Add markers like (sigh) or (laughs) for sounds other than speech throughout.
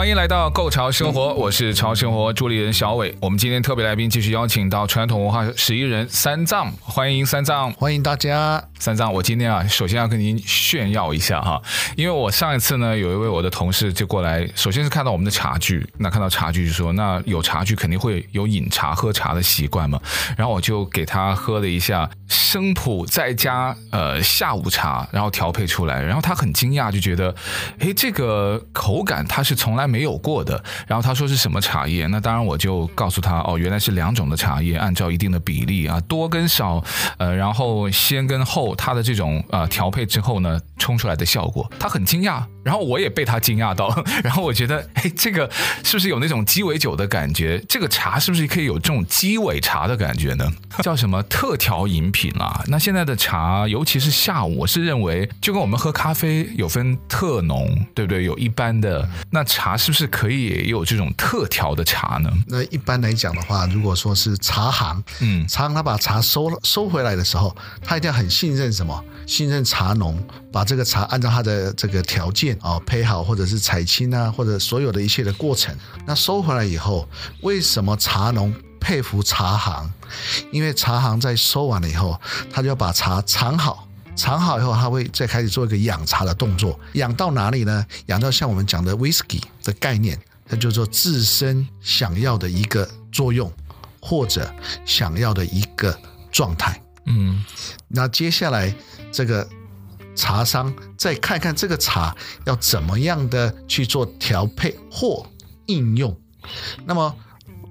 欢迎来到《Go 潮生活》，我是潮生活助理人小伟。我们今天特别来宾继续邀请到传统文化十一人三藏，欢迎三藏，欢迎大家。三藏，我今天啊，首先要跟您炫耀一下哈，因为我上一次呢，有一位我的同事就过来，首先是看到我们的茶具，那看到茶具就说，那有茶具肯定会有饮茶喝茶的习惯嘛，然后我就给他喝了一下生普再加呃下午茶，然后调配出来，然后他很惊讶，就觉得，诶，这个口感他是从来没有过的，然后他说是什么茶叶，那当然我就告诉他，哦，原来是两种的茶叶，按照一定的比例啊，多跟少，呃，然后先跟后。它的这种呃调配之后呢，冲出来的效果，他很惊讶，然后我也被他惊讶到，(laughs) 然后我觉得，哎，这个是不是有那种鸡尾酒的感觉？这个茶是不是可以有这种鸡尾茶的感觉呢？(laughs) 叫什么特调饮品啊？那现在的茶，尤其是下午，我是认为就跟我们喝咖啡有分特浓，对不对？有一般的，那茶是不是可以也有这种特调的茶呢？那一般来讲的话，如果说是茶行，嗯，茶行他把茶收收回来的时候，他一定要很信任什么？信任茶农，把这个茶按照他的这个条件啊、哦、配好，或者是采青啊，或者所有的一切的过程。那收回来以后，为什么茶农佩服茶行？因为茶行在收完了以后，他就要把茶藏好，藏好以后，他会再开始做一个养茶的动作。养到哪里呢？养到像我们讲的 whisky 的概念，它就做自身想要的一个作用，或者想要的一个状态。嗯，那接下来。这个茶商再看看这个茶要怎么样的去做调配或应用。那么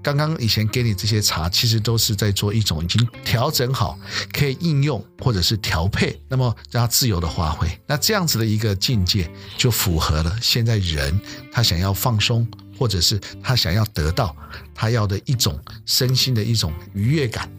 刚刚以前给你这些茶，其实都是在做一种已经调整好可以应用或者是调配，那么让它自由的发挥。那这样子的一个境界，就符合了现在人他想要放松，或者是他想要得到他要的一种身心的一种愉悦感。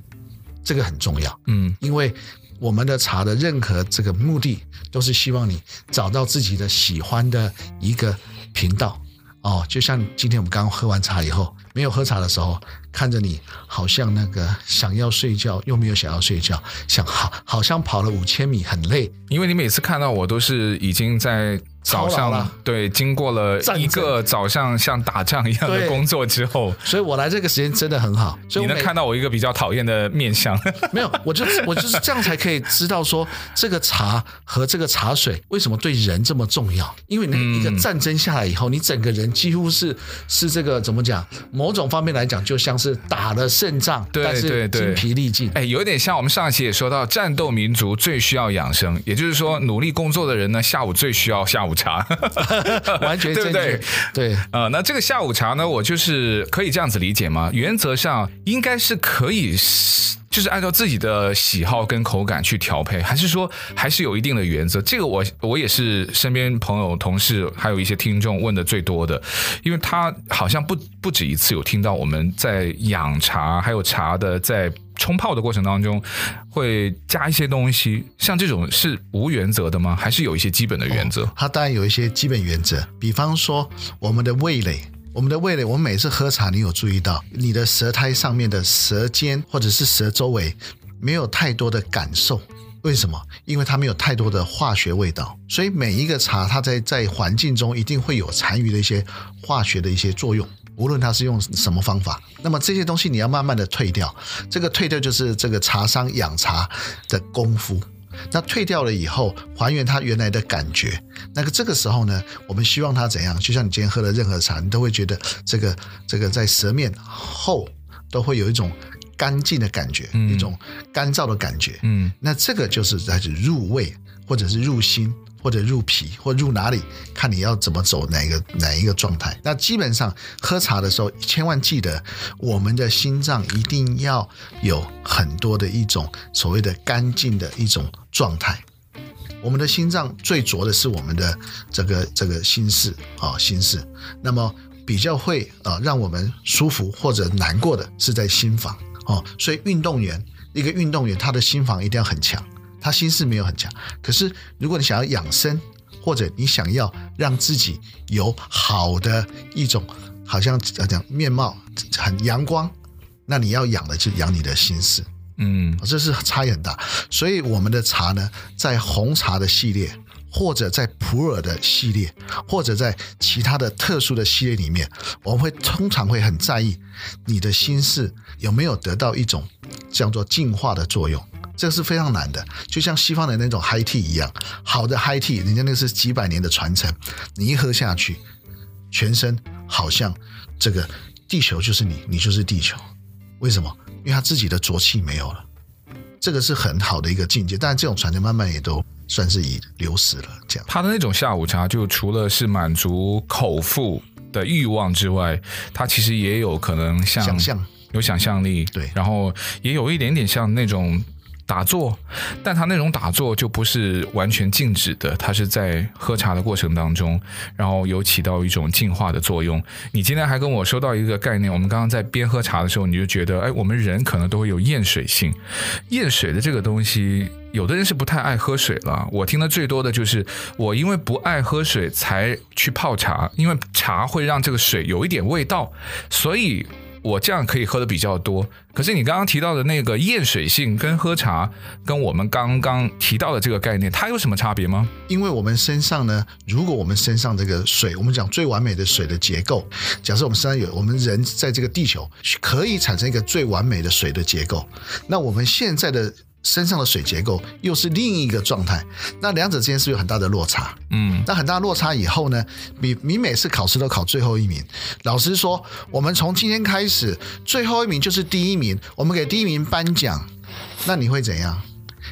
这个很重要，嗯，因为。我们的茶的任何这个目的，都是希望你找到自己的喜欢的一个频道哦。就像今天我们刚喝完茶以后，没有喝茶的时候，看着你好像那个想要睡觉，又没有想要睡觉，想好好像跑了五千米很累。因为你每次看到我都是已经在。早上对，经过了一个早上像打仗一样的工作之后，所以我来这个时间真的很好。所以你能看到我一个比较讨厌的面相？(laughs) 没有，我就我就是这样才可以知道说，这个茶和这个茶水为什么对人这么重要？因为那一个战争下来以后，你整个人几乎是是这个怎么讲？某种方面来讲，就像是打了胜仗，对对对，但是精疲力尽。哎，有点像我们上一期也说到，战斗民族最需要养生，也就是说，努力工作的人呢，下午最需要下午。午茶，(laughs) 完全对不对？对，呃，那这个下午茶呢，我就是可以这样子理解吗？原则上应该是可以，就是按照自己的喜好跟口感去调配，还是说还是有一定的原则？这个我我也是身边朋友、同事还有一些听众问的最多的，因为他好像不不止一次有听到我们在养茶，还有茶的在。冲泡的过程当中会加一些东西，像这种是无原则的吗？还是有一些基本的原则？哦，它当然有一些基本原则，比方说我们的味蕾，我们的味蕾，我们每次喝茶，你有注意到你的舌苔上面的舌尖或者是舌周围没有太多的感受？为什么？因为它没有太多的化学味道，所以每一个茶它在在环境中一定会有残余的一些化学的一些作用。无论它是用什么方法，那么这些东西你要慢慢的退掉，这个退掉就是这个茶商养茶的功夫。那退掉了以后，还原它原来的感觉。那个这个时候呢，我们希望它怎样？就像你今天喝的任何茶，你都会觉得这个这个在舌面后都会有一种干净的感觉，嗯、一种干燥的感觉。嗯，那这个就是来自入味或者是入心。或者入脾，或入哪里，看你要怎么走哪一个哪一个状态。那基本上喝茶的时候，千万记得，我们的心脏一定要有很多的一种所谓的干净的一种状态。我们的心脏最浊的是我们的这个这个心室啊，心室。那么比较会啊让我们舒服或者难过的是在心房哦。所以运动员一个运动员他的心房一定要很强，他心事没有很强。可是如果你想要养生，或者你想要让自己有好的一种，好像讲面貌很阳光，那你要养的就养你的心事，嗯，这是差异很大。所以我们的茶呢，在红茶的系列，或者在普洱的系列，或者在其他的特殊的系列里面，我们会通常会很在意你的心事有没有得到一种叫做净化的作用。这个是非常难的，就像西方的那种 high tea 一样，好的 high tea，人家那是几百年的传承，你一喝下去，全身好像这个地球就是你，你就是地球。为什么？因为他自己的浊气没有了，这个是很好的一个境界。但这种传承慢慢也都算是已流失了。这样，他的那种下午茶，就除了是满足口腹的欲望之外，他其实也有可能像想象，有想象力，对，然后也有一点点像那种。打坐，但他那种打坐就不是完全静止的，他是在喝茶的过程当中，然后有起到一种净化的作用。你今天还跟我说到一个概念，我们刚刚在边喝茶的时候，你就觉得，哎，我们人可能都会有厌水性，厌水的这个东西，有的人是不太爱喝水了。我听的最多的就是，我因为不爱喝水才去泡茶，因为茶会让这个水有一点味道，所以。我这样可以喝的比较多，可是你刚刚提到的那个厌水性跟喝茶，跟我们刚刚提到的这个概念，它有什么差别吗？因为我们身上呢，如果我们身上这个水，我们讲最完美的水的结构，假设我们身上有我们人在这个地球可以产生一个最完美的水的结构，那我们现在的。身上的水结构又是另一个状态，那两者之间是有很大的落差。嗯，那很大落差以后呢，你你每次考试都考最后一名。老师说，我们从今天开始，最后一名就是第一名，我们给第一名颁奖。那你会怎样？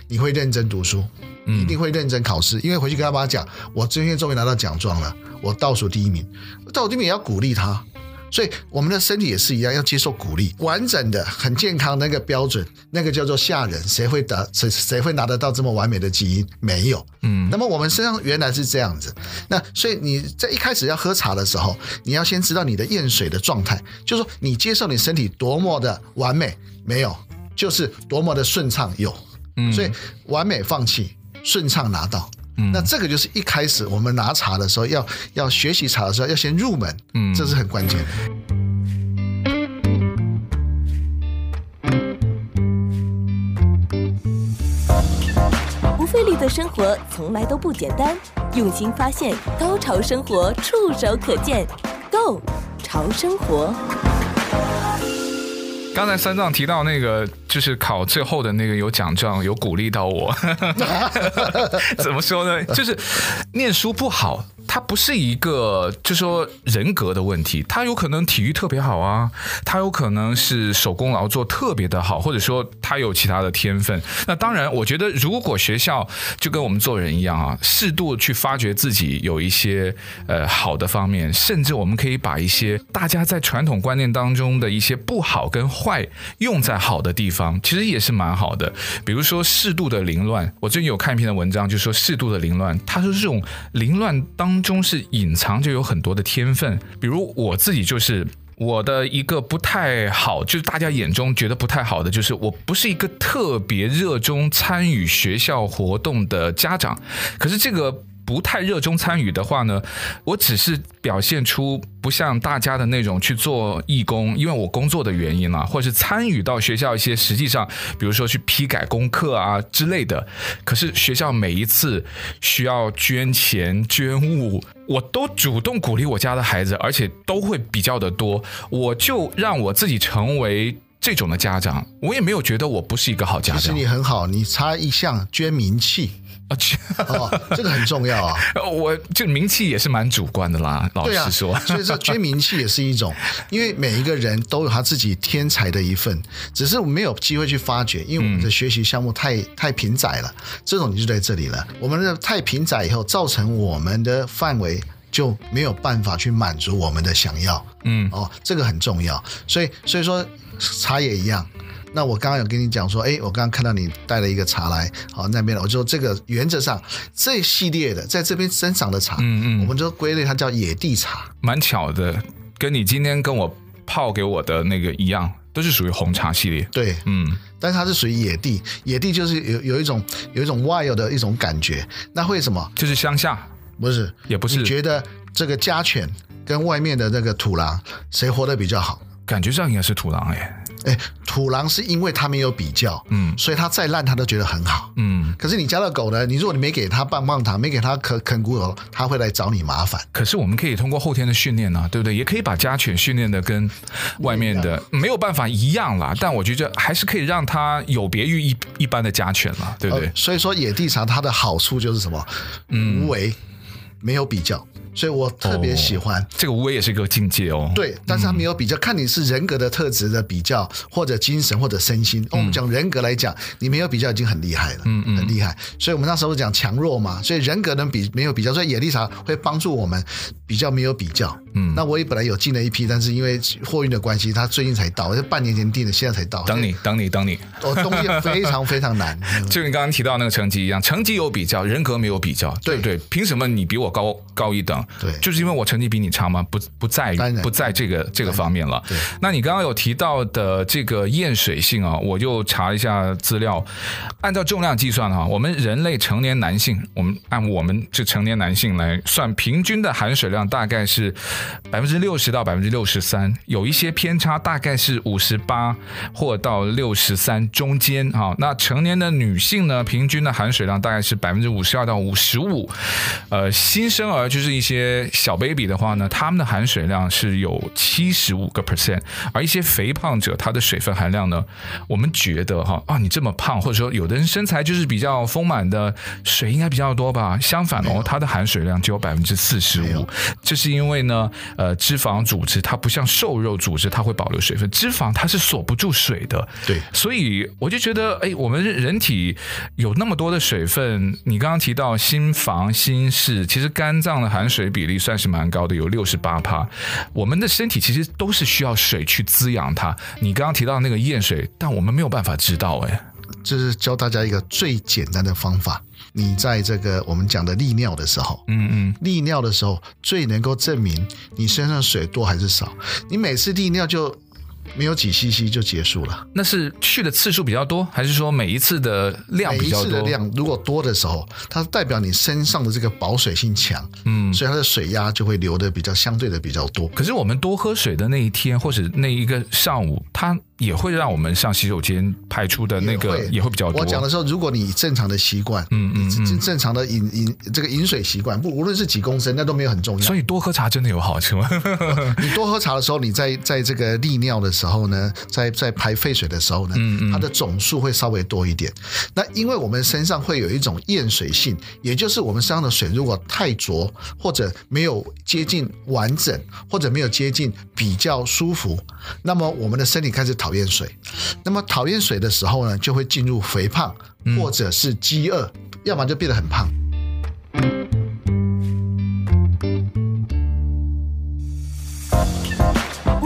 你会认真读书，你一定会认真考试，因为回去跟他爸讲，我今天终于拿到奖状了，我倒数第一名，倒数第一名也要鼓励他。所以我们的身体也是一样，要接受鼓励，完整的、很健康那个标准，那个叫做下人，谁会得谁谁会拿得到这么完美的基因？没有。嗯。那么我们身上原来是这样子，那所以你在一开始要喝茶的时候，你要先知道你的验水的状态，就是说你接受你身体多么的完美，没有，就是多么的顺畅有。嗯。所以完美放弃，顺畅拿到。嗯，那这个就是一开始我们拿茶的时候要要学习茶的时候要先入门，嗯，这是很关键的。不费力的生活从来都不简单，用心发现，高潮生活触手可见，Go 潮生活。刚才三藏提到那个，就是考最后的那个有奖状，有鼓励到我。(laughs) 怎么说呢？就是念书不好。他不是一个，就说人格的问题，他有可能体育特别好啊，他有可能是手工劳作特别的好，或者说他有其他的天分。那当然，我觉得如果学校就跟我们做人一样啊，适度去发掘自己有一些呃好的方面，甚至我们可以把一些大家在传统观念当中的一些不好跟坏用在好的地方，其实也是蛮好的。比如说适度的凌乱，我最近有看一篇的文章，就说适度的凌乱，他说这种凌乱当。中是隐藏就有很多的天分，比如我自己就是我的一个不太好，就是大家眼中觉得不太好的，就是我不是一个特别热衷参与学校活动的家长，可是这个。不太热衷参与的话呢，我只是表现出不像大家的那种去做义工，因为我工作的原因啊，或者是参与到学校一些实际上，比如说去批改功课啊之类的。可是学校每一次需要捐钱捐物，我都主动鼓励我家的孩子，而且都会比较的多。我就让我自己成为这种的家长，我也没有觉得我不是一个好家长。你很好，你差一项捐名气。啊，哦，这个很重要啊！(laughs) 我就名气也是蛮主观的啦，老实说。啊、所以说，捐名气也是一种，因为每一个人都有他自己天才的一份，只是没有机会去发掘，因为我们的学习项目太、嗯、太平窄了。这种就在这里了，我们的太平窄以后，造成我们的范围就没有办法去满足我们的想要。嗯，哦，这个很重要。所以，所以说茶也一样。那我刚刚有跟你讲说，哎，我刚刚看到你带了一个茶来，好，那边我就说这个原则上这一系列的在这边生长的茶，嗯嗯，我们就归类它叫野地茶。蛮巧的，跟你今天跟我泡给我的那个一样，都是属于红茶系列。对，嗯，但是它是属于野地，野地就是有有一种有一种 wild 的一种感觉。那会什么？就是乡下。不是，也不是。你觉得这个家犬跟外面的那个土狼，谁活得比较好？感觉上应该是土狼哎。哎，土狼是因为它没有比较，嗯，所以它再烂它都觉得很好，嗯。可是你家的狗呢？你如果你没给它棒棒糖，没给它啃啃骨头，它会来找你麻烦。可是我们可以通过后天的训练呢、啊，对不对？也可以把家犬训练的跟外面的没有办法一样啦，但我觉得还是可以让它有别于一一般的家犬了，对不对？呃、所以说野地茶它的好处就是什么？嗯，无为。没有比较，所以我特别喜欢、哦、这个。无为也是一个境界哦。对，但是它没有比较，嗯、看你是人格的特质的比较，或者精神，或者身心。嗯、我们讲人格来讲，你没有比较已经很厉害了，嗯嗯，很厉害。所以我们那时候讲强弱嘛，所以人格能比没有比较，所以野丽莎会帮助我们比较没有比较。嗯，那我也本来有进了一批，但是因为货运的关系，它最近才到，就半年前订的，现在才到。等你，等你，等你。哦，东西 (laughs) 非常非常难，就你刚刚提到那个成绩一样，成绩有比较，人格没有比较，对不对？凭什么你比我高高一等？对，就是因为我成绩比你差吗？不，不在于不在这个这个方面了。对，那你刚刚有提到的这个厌水性啊，我就查一下资料，按照重量计算哈，我们人类成年男性，我们按我们这成年男性来算，平均的含水量大概是。百分之六十到百分之六十三，有一些偏差，大概是五十八或到六十三中间啊。那成年的女性呢，平均的含水量大概是百分之五十二到五十五。呃，新生儿就是一些小 baby 的话呢，他们的含水量是有七十五个 percent。而一些肥胖者，他的水分含量呢，我们觉得哈啊，你这么胖，或者说有的人身材就是比较丰满的，水应该比较多吧？相反哦，它的含水量只有百分之四十五。这是因为呢。呃，脂肪组织它不像瘦肉组织，它会保留水分。脂肪它是锁不住水的，对。所以我就觉得，哎，我们人体有那么多的水分。你刚刚提到心房、心室，其实肝脏的含水比例算是蛮高的，有六十八帕。我们的身体其实都是需要水去滋养它。你刚刚提到那个厌水，但我们没有办法知道，哎。这是教大家一个最简单的方法。你在这个我们讲的利尿的时候，嗯嗯，利尿的时候最能够证明你身上水多还是少。你每次利尿就没有几 cc 就结束了。那是去的次数比较多，还是说每一次的量比较多？每一次的量如果多的时候，它代表你身上的这个保水性强，嗯，所以它的水压就会流的比较相对的比较多。可是我们多喝水的那一天或者那一个上午，它。也会让我们上洗手间排出的那个也会比较多。我讲的时候，如果你正常的习惯，嗯嗯正正常的饮饮这个饮水习惯，不无论是几公升，那都没有很重要。所以多喝茶真的有好处吗？(laughs) 你多喝茶的时候，你在在这个利尿的时候呢，在在排废水的时候呢，嗯嗯它的总数会稍微多一点。那因为我们身上会有一种厌水性，也就是我们身上的水如果太浊或者没有接近完整，或者没有接近比较舒服，那么我们的身体开始讨厌水，那么讨厌水的时候呢，就会进入肥胖或者是饥饿，嗯、要么就变得很胖。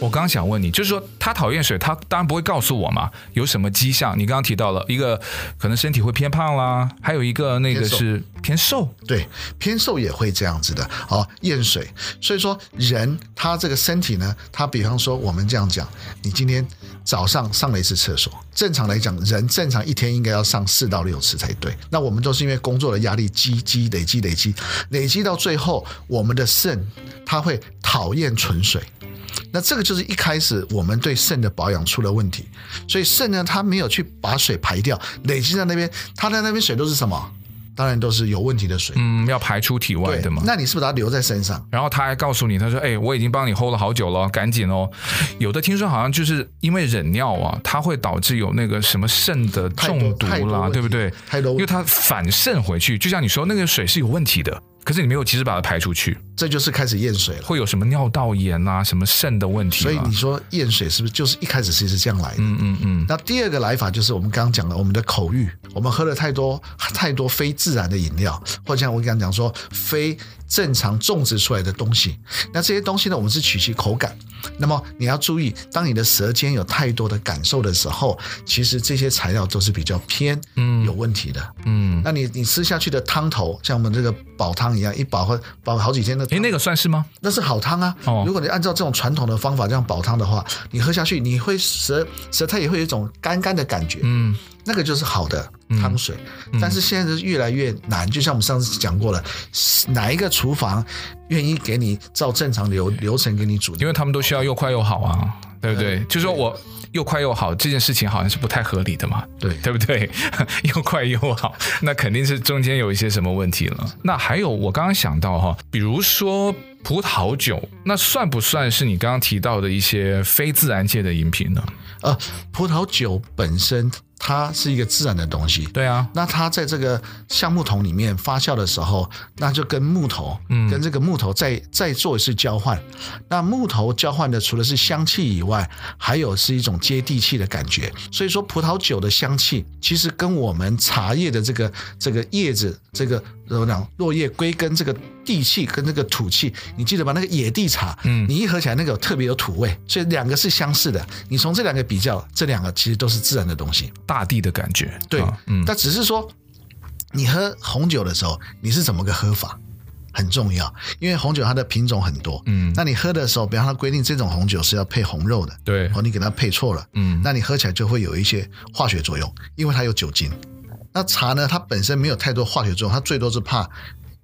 我刚想问你，就是说他讨厌水，他当然不会告诉我嘛。有什么迹象？你刚刚提到了一个，可能身体会偏胖啦，还有一个那个是偏瘦。对，偏瘦也会这样子的哦，厌水。所以说人他这个身体呢，他比方说我们这样讲，你今天早上上了一次厕所，正常来讲，人正常一天应该要上四到六次才对。那我们都是因为工作的压力积积累积累积累积到最后，我们的肾它会讨厌纯水。那这个就是一开始我们对肾的保养出了问题，所以肾呢，它没有去把水排掉，累积在那边，它在那边水都是什么？当然都是有问题的水，嗯，要排出体外的嘛。那你是不是把它留在身上？然后他还告诉你，他说：“哎，我已经帮你 hold 了好久了，赶紧哦。”有的听说好像就是因为忍尿啊，它会导致有那个什么肾的中毒啦，对不对？太多，因为它反渗回去，就像你说那个水是有问题的。可是你没有及时把它排出去，这就是开始验水了，会有什么尿道炎啊，什么肾的问题。所以你说验水是不是就是一开始其实是这样来的？嗯嗯嗯。那第二个来法就是我们刚刚讲的，我们的口欲，我们喝了太多太多非自然的饮料，或者像我刚刚讲说非正常种植出来的东西，那这些东西呢，我们是取其口感。那么你要注意，当你的舌尖有太多的感受的时候，其实这些材料都是比较偏嗯有问题的。嗯，那你你吃下去的汤头，像我们这个煲汤一样，一煲会煲好几天的。诶，那个算是吗？那是好汤啊。哦，如果你按照这种传统的方法这样煲汤的话，你喝下去，你会舌舌苔也会有一种干干的感觉。嗯。那个就是好的汤水，嗯、但是现在是越来越难。嗯、就像我们上次讲过了，哪一个厨房愿意给你照正常流流程给你煮？因为他们都需要又快又好啊，对不对？嗯、就是说我又快又好这件事情好像是不太合理的嘛，对对不对？(laughs) 又快又好，那肯定是中间有一些什么问题了。那还有我刚刚想到哈，比如说葡萄酒，那算不算是你刚刚提到的一些非自然界的饮品呢？呃，葡萄酒本身。它是一个自然的东西，对啊。那它在这个橡木桶里面发酵的时候，那就跟木头，嗯，跟这个木头再再做一次交换。那木头交换的除了是香气以外，还有是一种接地气的感觉。所以说，葡萄酒的香气其实跟我们茶叶的这个这个叶子，这个怎么讲，落叶归根这个地气跟这个土气，你记得吧？那个野地茶，嗯，你一喝起来那个特别有土味，所以两个是相似的。你从这两个比较，这两个其实都是自然的东西。大地的感觉，对，嗯，但只是说，你喝红酒的时候，你是怎么个喝法很重要，因为红酒它的品种很多，嗯，那你喝的时候，比方它规定这种红酒是要配红肉的，对，哦，你给它配错了，嗯，那你喝起来就会有一些化学作用，因为它有酒精。那茶呢，它本身没有太多化学作用，它最多是怕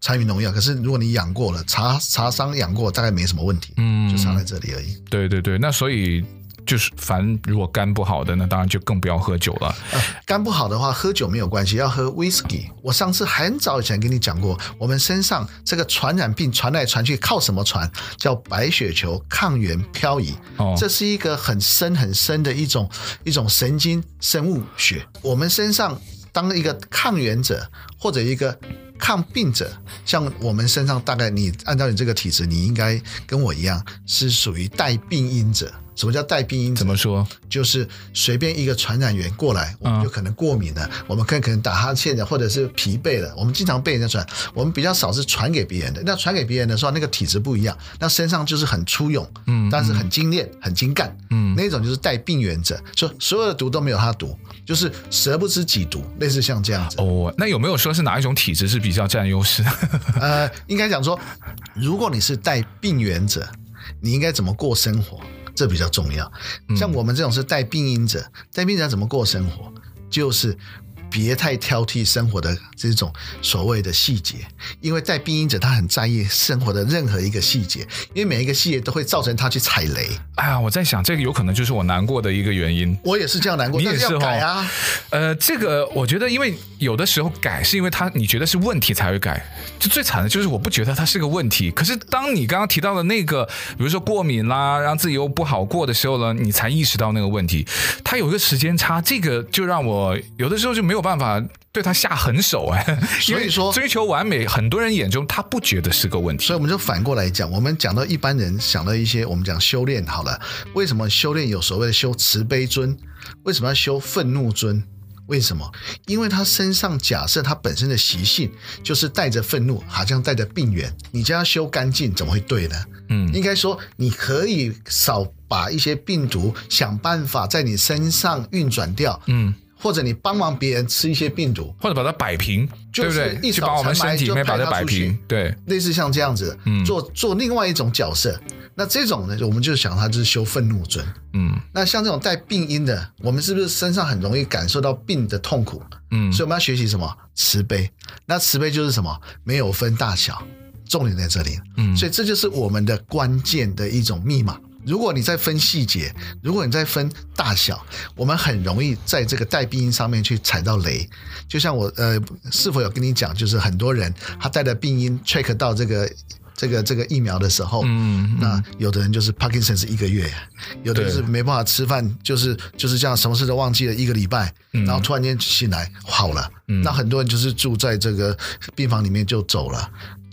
参与农药。可是如果你养过了，茶茶商养过，大概没什么问题，嗯，就差在这里而已。对对对，那所以。就是，凡如果肝不好的，那当然就更不要喝酒了。呃，肝不好的话，喝酒没有关系，要喝威士忌。我上次很早以前跟你讲过，我们身上这个传染病传来传去靠什么传？叫白血球抗原漂移。哦，这是一个很深很深的一种一种神经生物学。我们身上当一个抗原者或者一个抗病者，像我们身上大概你按照你这个体质，你应该跟我一样是属于带病因者。什么叫带病因？怎么说？就是随便一个传染源过来，我们就可能过敏了。嗯、我们可能可能打哈欠的，或者是疲惫了。我们经常被人家传，我们比较少是传给别人的。那传给别人的时候，那个体质不一样，那身上就是很粗勇，嗯，但是很精炼、很精干，嗯，那种就是带病原者，说所有的毒都没有他毒，就是蛇不知己毒，类似像这样子。哦，那有没有说是哪一种体质是比较占优势？(laughs) 呃，应该讲说，如果你是带病原者，你应该怎么过生活？这比较重要，像我们这种是带病因者，带病因者怎么过生活？就是。别太挑剔生活的这种所谓的细节，因为带病因者他很在意生活的任何一个细节，因为每一个细节都会造成他去踩雷。哎呀，我在想这个有可能就是我难过的一个原因。我也是这样难过，你也是，改啊。呃，这个我觉得，因为有的时候改是因为他你觉得是问题才会改，就最惨的就是我不觉得它是个问题。可是当你刚刚提到的那个，比如说过敏啦，让自己又不好过的时候呢，你才意识到那个问题。它有一个时间差，这个就让我有的时候就没有。办法对他下狠手哎，所以说追求完美，很多人眼中他不觉得是个问题。所以我们就反过来讲，我们讲到一般人想到一些，我们讲修炼好了，为什么修炼有所谓的修慈悲尊？为什么要修愤怒尊？为什么？因为他身上假设他本身的习性就是带着愤怒，好像带着病源，你将他修干净，怎么会对呢？嗯，应该说你可以少把一些病毒想办法在你身上运转掉。嗯。或者你帮忙别人吃一些病毒，或者把它摆平，对不对？一扫尘霾就把它摆平，对，类似像这样子，嗯，做做另外一种角色。那这种呢，我们就想它就是修愤怒尊，嗯。那像这种带病因的，我们是不是身上很容易感受到病的痛苦？嗯，所以我们要学习什么？慈悲。那慈悲就是什么？没有分大小，重点在这里。嗯，所以这就是我们的关键的一种密码。如果你在分细节，如果你在分大小，我们很容易在这个带病因上面去踩到雷。就像我呃，是否有跟你讲，就是很多人他带的病因 check 到这个这个这个疫苗的时候，嗯，嗯，那有的人就是 Parkinson 是一个月，有的人是没办法吃饭，就是就是这样，什么事都忘记了一个礼拜，然后突然间醒来好了，那很多人就是住在这个病房里面就走了。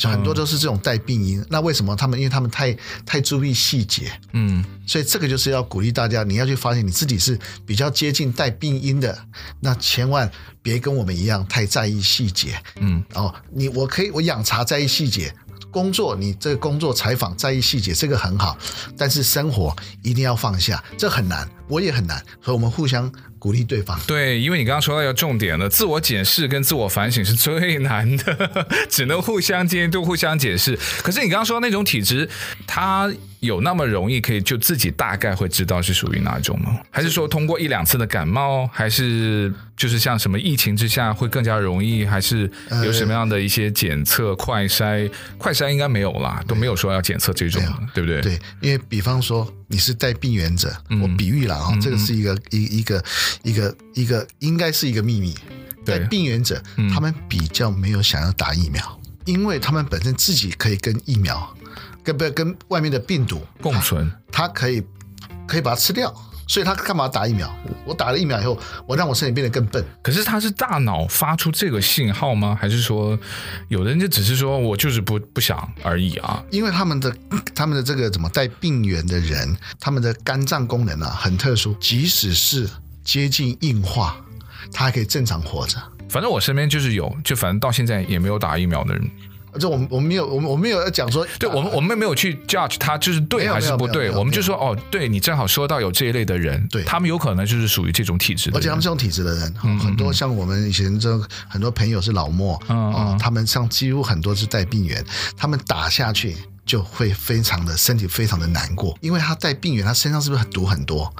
很多都是这种带病因。那为什么他们？因为他们太太注意细节，嗯，所以这个就是要鼓励大家，你要去发现你自己是比较接近带病因的，那千万别跟我们一样太在意细节，嗯，哦，你我可以我养茶在意细节。工作，你这个工作采访在意细节，这个很好，但是生活一定要放下，这很难，我也很难，所以我们互相鼓励对方。对，因为你刚刚说到要重点了，自我检视跟自我反省是最难的，(laughs) 只能互相监督、互相解释。可是你刚刚说那种体质，他。有那么容易可以就自己大概会知道是属于哪种吗？还是说通过一两次的感冒，还是就是像什么疫情之下会更加容易？还是有什么样的一些检测快筛？快筛应该没有啦，都没有说要检测这种，对不对？对，因为比方说你是带病原者，我比喻了啊，这个是一个一一个一个一个应该是一个秘密。带病原者，他们比较没有想要打疫苗，因为他们本身自己可以跟疫苗。跟不要跟外面的病毒共存，它可以可以把它吃掉，所以他干嘛打疫苗？我打了疫苗以后，我让我身体变得更笨。可是他是大脑发出这个信号吗？还是说有的人就只是说我就是不不想而已啊？因为他们的他们的这个怎么带病源的人，他们的肝脏功能啊很特殊，即使是接近硬化，他还可以正常活着。反正我身边就是有，就反正到现在也没有打疫苗的人。就我们我们没有我们我们没有要讲说，对我们我们没有去 judge 他就是对还是不对，我们就说哦，对你正好说到有这一类的人，对他们有可能就是属于这种体质的，而且他们这种体质的人，很多像我们以前这很多朋友是老莫，啊，他们像几乎很多是带病源，他们打下去就会非常的身体非常的难过，因为他带病源，他身上是不是毒很多？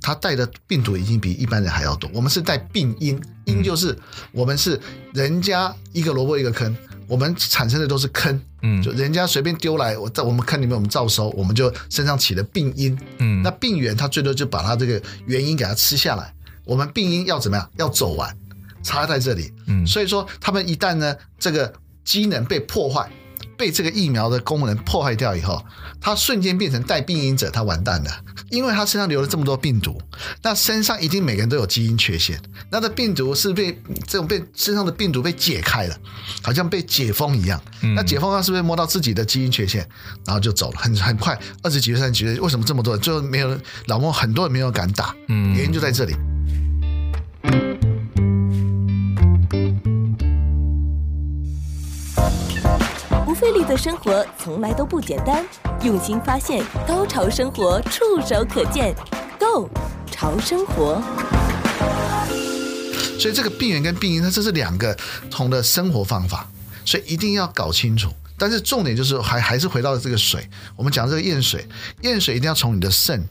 他带的病毒已经比一般人还要多。我们是带病因，因就是我们是人家一个萝卜一个坑。我们产生的都是坑，嗯，就人家随便丢来，我在我们坑里面我们照收，我们就身上起了病因，嗯，那病源它最多就把它这个原因给它吃下来，我们病因要怎么样？要走完，插在这里，嗯，所以说他们一旦呢这个机能被破坏。被这个疫苗的功能破坏掉以后，他瞬间变成带病因者，他完蛋了，因为他身上留了这么多病毒，那身上一定每个人都有基因缺陷，那这病毒是被这种被身上的病毒被解开了，好像被解封一样，那解封他是不是摸到自己的基因缺陷，然后就走了，很很快，二十几岁、三十几岁，为什么这么多人最后没有老莫很多人没有敢打，原因就在这里。的生活从来都不简单，用心发现，高潮生活触手可见，Go 潮生活。所以这个病源跟病因，它这是两个不同的生活方法，所以一定要搞清楚。但是重点就是还还是回到这个水，我们讲这个验水，验水一定要从你的肾，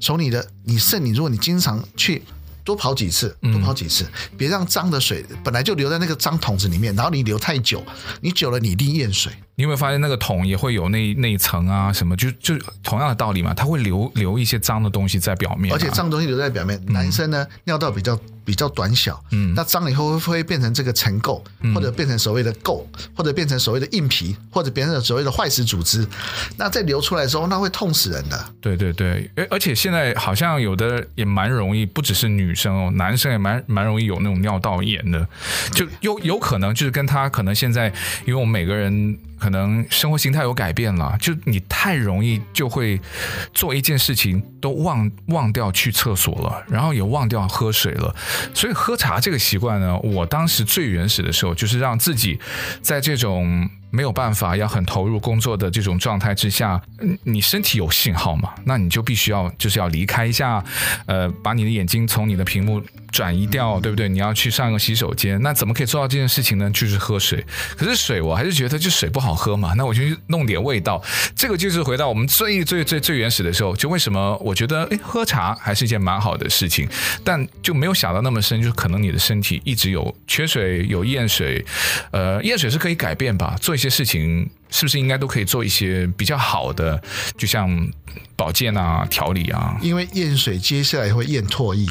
从你的你肾，你如果你经常去。多跑几次，多跑几次，嗯、别让脏的水本来就留在那个脏桶子里面，然后你留太久，你久了你一定验水。你有没有发现那个桶也会有那那一层啊什么？就就同样的道理嘛，它会留留一些脏的东西在表面，啊，而且脏东西留在表面。嗯、男生呢，尿道比较比较短小，嗯，那脏了以后会不会变成这个尘垢，或者变成所谓的垢，或者变成所谓的硬皮，或者变成所谓的坏死组织？那再流出来的时候，那会痛死人的。对对对，而而且现在好像有的也蛮容易，不只是女生哦，男生也蛮蛮容易有那种尿道炎的，就有有可能就是跟他可能现在，因为我们每个人。可能生活形态有改变了，就你太容易就会做一件事情都忘忘掉去厕所了，然后也忘掉喝水了。所以喝茶这个习惯呢，我当时最原始的时候就是让自己在这种。没有办法要很投入工作的这种状态之下，你身体有信号嘛？那你就必须要就是要离开一下，呃，把你的眼睛从你的屏幕转移掉，对不对？你要去上个洗手间，那怎么可以做到这件事情呢？就是喝水。可是水我还是觉得就水不好喝嘛，那我就弄点味道。这个就是回到我们最最最最原始的时候，就为什么我觉得诶，喝茶还是一件蛮好的事情，但就没有想到那么深，就是可能你的身体一直有缺水，有厌水，呃，厌水是可以改变吧？做一这些事情是不是应该都可以做一些比较好的，就像保健啊、调理啊？因为验水接下来会验唾液，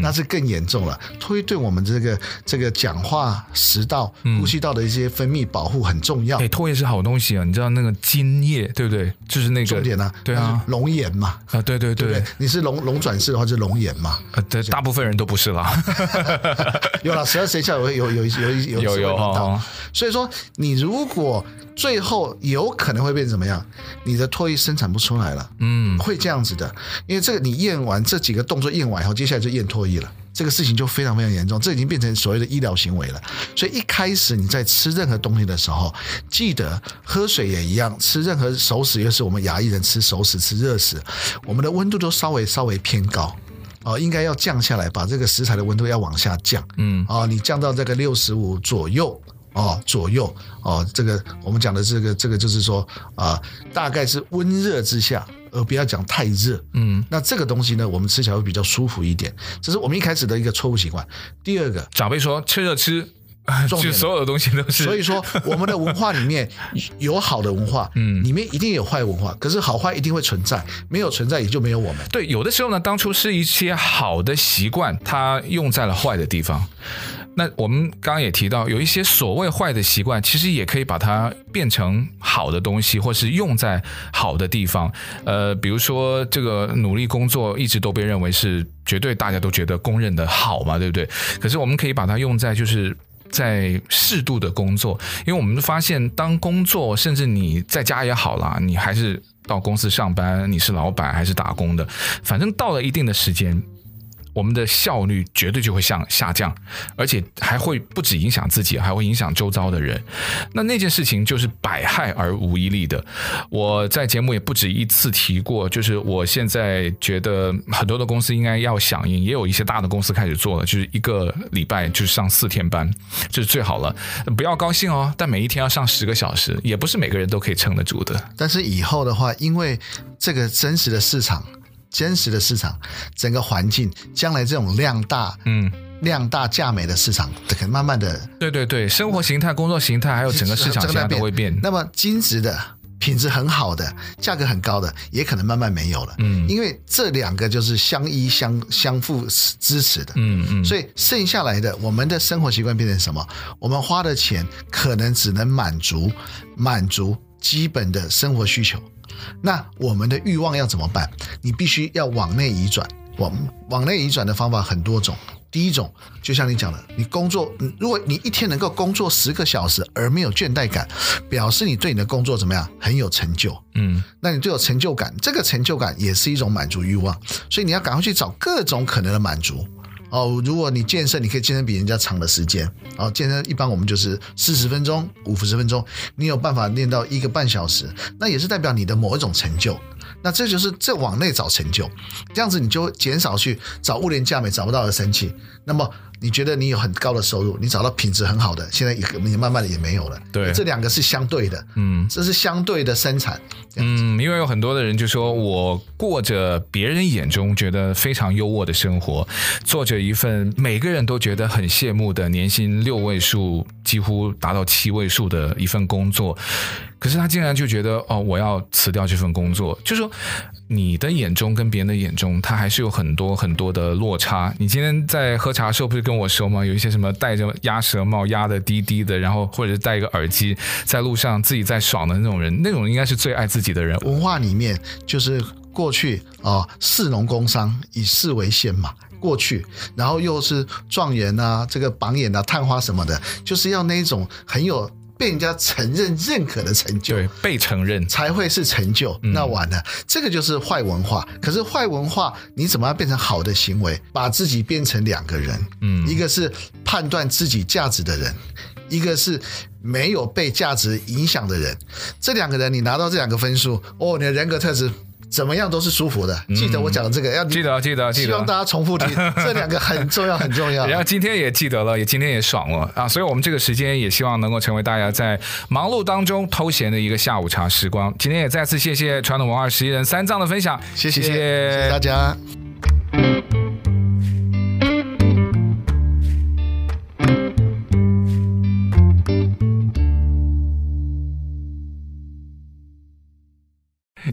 那是更严重了。推对我们这个这个讲话、食道、呼吸道的一些分泌保护很重要。哎，唾液是好东西啊，你知道那个津液，对不对？就是那个重点啊，对啊，龙眼嘛啊，对对对，你是龙龙转世的话，是龙眼嘛？啊，对，大部分人都不是啦。(laughs) 有了十二生肖，有有有有 (laughs) 有有有。所以说，你如果。最后有可能会变成怎么样？你的唾液生产不出来了，嗯，会这样子的，因为这个你验完这几个动作验完以后，接下来就验唾液了，这个事情就非常非常严重，这已经变成所谓的医疗行为了。所以一开始你在吃任何东西的时候，记得喝水也一样，吃任何熟食，又是我们牙医人吃熟食、吃热食，我们的温度都稍微稍微偏高。哦，应该要降下来，把这个食材的温度要往下降。嗯，哦，你降到这个六十五左右，哦，左右，哦，这个我们讲的这个这个就是说啊、呃，大概是温热之下，而不要讲太热。嗯，那这个东西呢，我们吃起来会比较舒服一点。这是我们一开始的一个错误习惯。第二个，长辈说趁热吃。就所有的东西都是，所以说 (laughs) 我们的文化里面有好的文化，嗯，里面一定有坏文化。可是好坏一定会存在，没有存在也就没有我们。对，有的时候呢，当初是一些好的习惯，它用在了坏的地方。那我们刚刚也提到，有一些所谓坏的习惯，其实也可以把它变成好的东西，或是用在好的地方。呃，比如说这个努力工作，一直都被认为是绝对大家都觉得公认的好嘛，对不对？可是我们可以把它用在就是。在适度的工作，因为我们发现，当工作，甚至你在家也好啦，你还是到公司上班，你是老板还是打工的，反正到了一定的时间。我们的效率绝对就会向下降，而且还会不止影响自己，还会影响周遭的人。那那件事情就是百害而无一利的。我在节目也不止一次提过，就是我现在觉得很多的公司应该要响应，也有一些大的公司开始做了，就是一个礼拜就是上四天班，这是最好了。不要高兴哦，但每一天要上十个小时，也不是每个人都可以撑得住的。但是以后的话，因为这个真实的市场。真实的市场，整个环境，将来这种量大，嗯，量大价美的市场，可能慢慢的，对对对，生活形态、工作形态，还有整个市场都会变。那么精致的、品质很好的、价格很高的，也可能慢慢没有了。嗯，因为这两个就是相依相相互支持的。嗯嗯，所以剩下来的，我们的生活习惯变成什么？我们花的钱可能只能满足满足基本的生活需求。那我们的欲望要怎么办？你必须要往内移转。往往内移转的方法很多种。第一种，就像你讲的，你工作，如果你一天能够工作十个小时而没有倦怠感，表示你对你的工作怎么样？很有成就。嗯，那你就有成就感，这个成就感也是一种满足欲望。所以你要赶快去找各种可能的满足。哦，如果你健身，你可以健身比人家长的时间。哦，健身一般我们就是四十分钟、五十分钟，你有办法练到一个半小时，那也是代表你的某一种成就。那这就是这往内找成就，这样子你就减少去找物廉价美找不到的生气。那么。你觉得你有很高的收入，你找到品质很好的，现在也也慢慢的也没有了。对，这两个是相对的，嗯，这是相对的生产。嗯，因为有很多的人就说我过着别人眼中觉得非常优渥的生活，做着一份每个人都觉得很羡慕的年薪六位数，几乎达到七位数的一份工作，可是他竟然就觉得哦，我要辞掉这份工作，就说。你的眼中跟别人的眼中，它还是有很多很多的落差。你今天在喝茶的时候不是跟我说吗？有一些什么戴着鸭舌帽压的低低的，然后或者是戴一个耳机在路上自己在爽的那种人，那种应该是最爱自己的人。文化里面就是过去啊，士农工商以士为先嘛，过去，然后又是状元啊，这个榜眼啊，探花什么的，就是要那种很有。被人家承认、认可的成就，对，被承认才会是成就。嗯、那完了，这个就是坏文化。可是坏文化，你怎么样变成好的行为？把自己变成两个人，嗯，一个是判断自己价值的人，一个是没有被价值影响的人。这两个人，你拿到这两个分数，哦，你的人格特质。怎么样都是舒服的。记得我讲的这个，要记得记得记得。希望大家重复听，(laughs) 这两个很重要很重要。然后今天也记得了，也今天也爽了啊！所以我们这个时间也希望能够成为大家在忙碌当中偷闲的一个下午茶时光。今天也再次谢谢传统文化十一人三藏的分享，谢谢谢谢大家。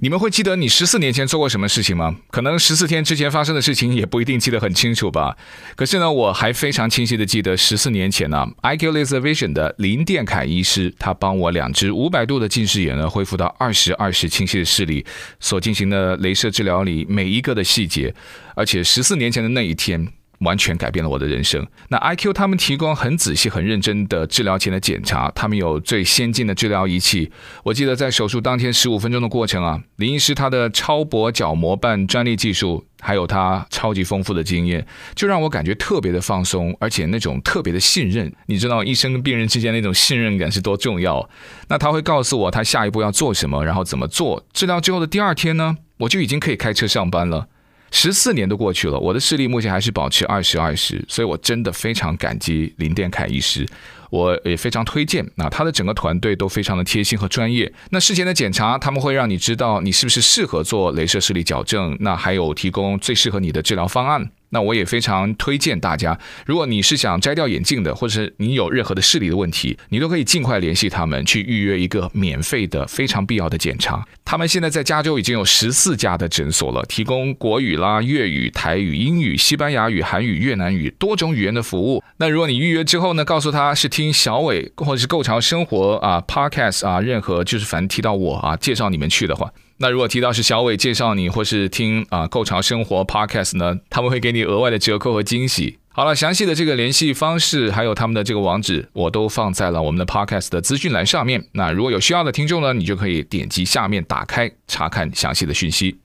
你们会记得你十四年前做过什么事情吗？可能十四天之前发生的事情也不一定记得很清楚吧。可是呢，我还非常清晰的记得十四年前呢，IQ Laser Vision 的林殿凯医师，他帮我两只五百度的近视眼呢恢复到二十二十清晰的视力，所进行的镭射治疗里每一个的细节，而且十四年前的那一天。完全改变了我的人生。那 IQ 他们提供很仔细、很认真的治疗前的检查，他们有最先进的治疗仪器。我记得在手术当天十五分钟的过程啊，林医师他的超薄角膜瓣专利技术，还有他超级丰富的经验，就让我感觉特别的放松，而且那种特别的信任。你知道医生跟病人之间那种信任感是多重要？那他会告诉我他下一步要做什么，然后怎么做。治疗之后的第二天呢，我就已经可以开车上班了。十四年都过去了，我的视力目前还是保持二十二十，所以我真的非常感激林殿凯医师，我也非常推荐。那他的整个团队都非常的贴心和专业。那事前的检查，他们会让你知道你是不是适合做镭射视力矫正，那还有提供最适合你的治疗方案。那我也非常推荐大家，如果你是想摘掉眼镜的，或者是你有任何的视力的问题，你都可以尽快联系他们去预约一个免费的、非常必要的检查。他们现在在加州已经有十四家的诊所了，提供国语啦、粤语、台语、英语、西班牙语、韩语、越南语多种语言的服务。那如果你预约之后呢，告诉他是听小伟或者是构潮生活啊、Podcast 啊，任何就是反正提到我啊，介绍你们去的话。那如果提到是小伟介绍你，或是听啊购潮生活 Podcast 呢，他们会给你额外的折扣和惊喜。好了，详细的这个联系方式，还有他们的这个网址，我都放在了我们的 Podcast 的资讯栏上面。那如果有需要的听众呢，你就可以点击下面打开查看详细的讯息。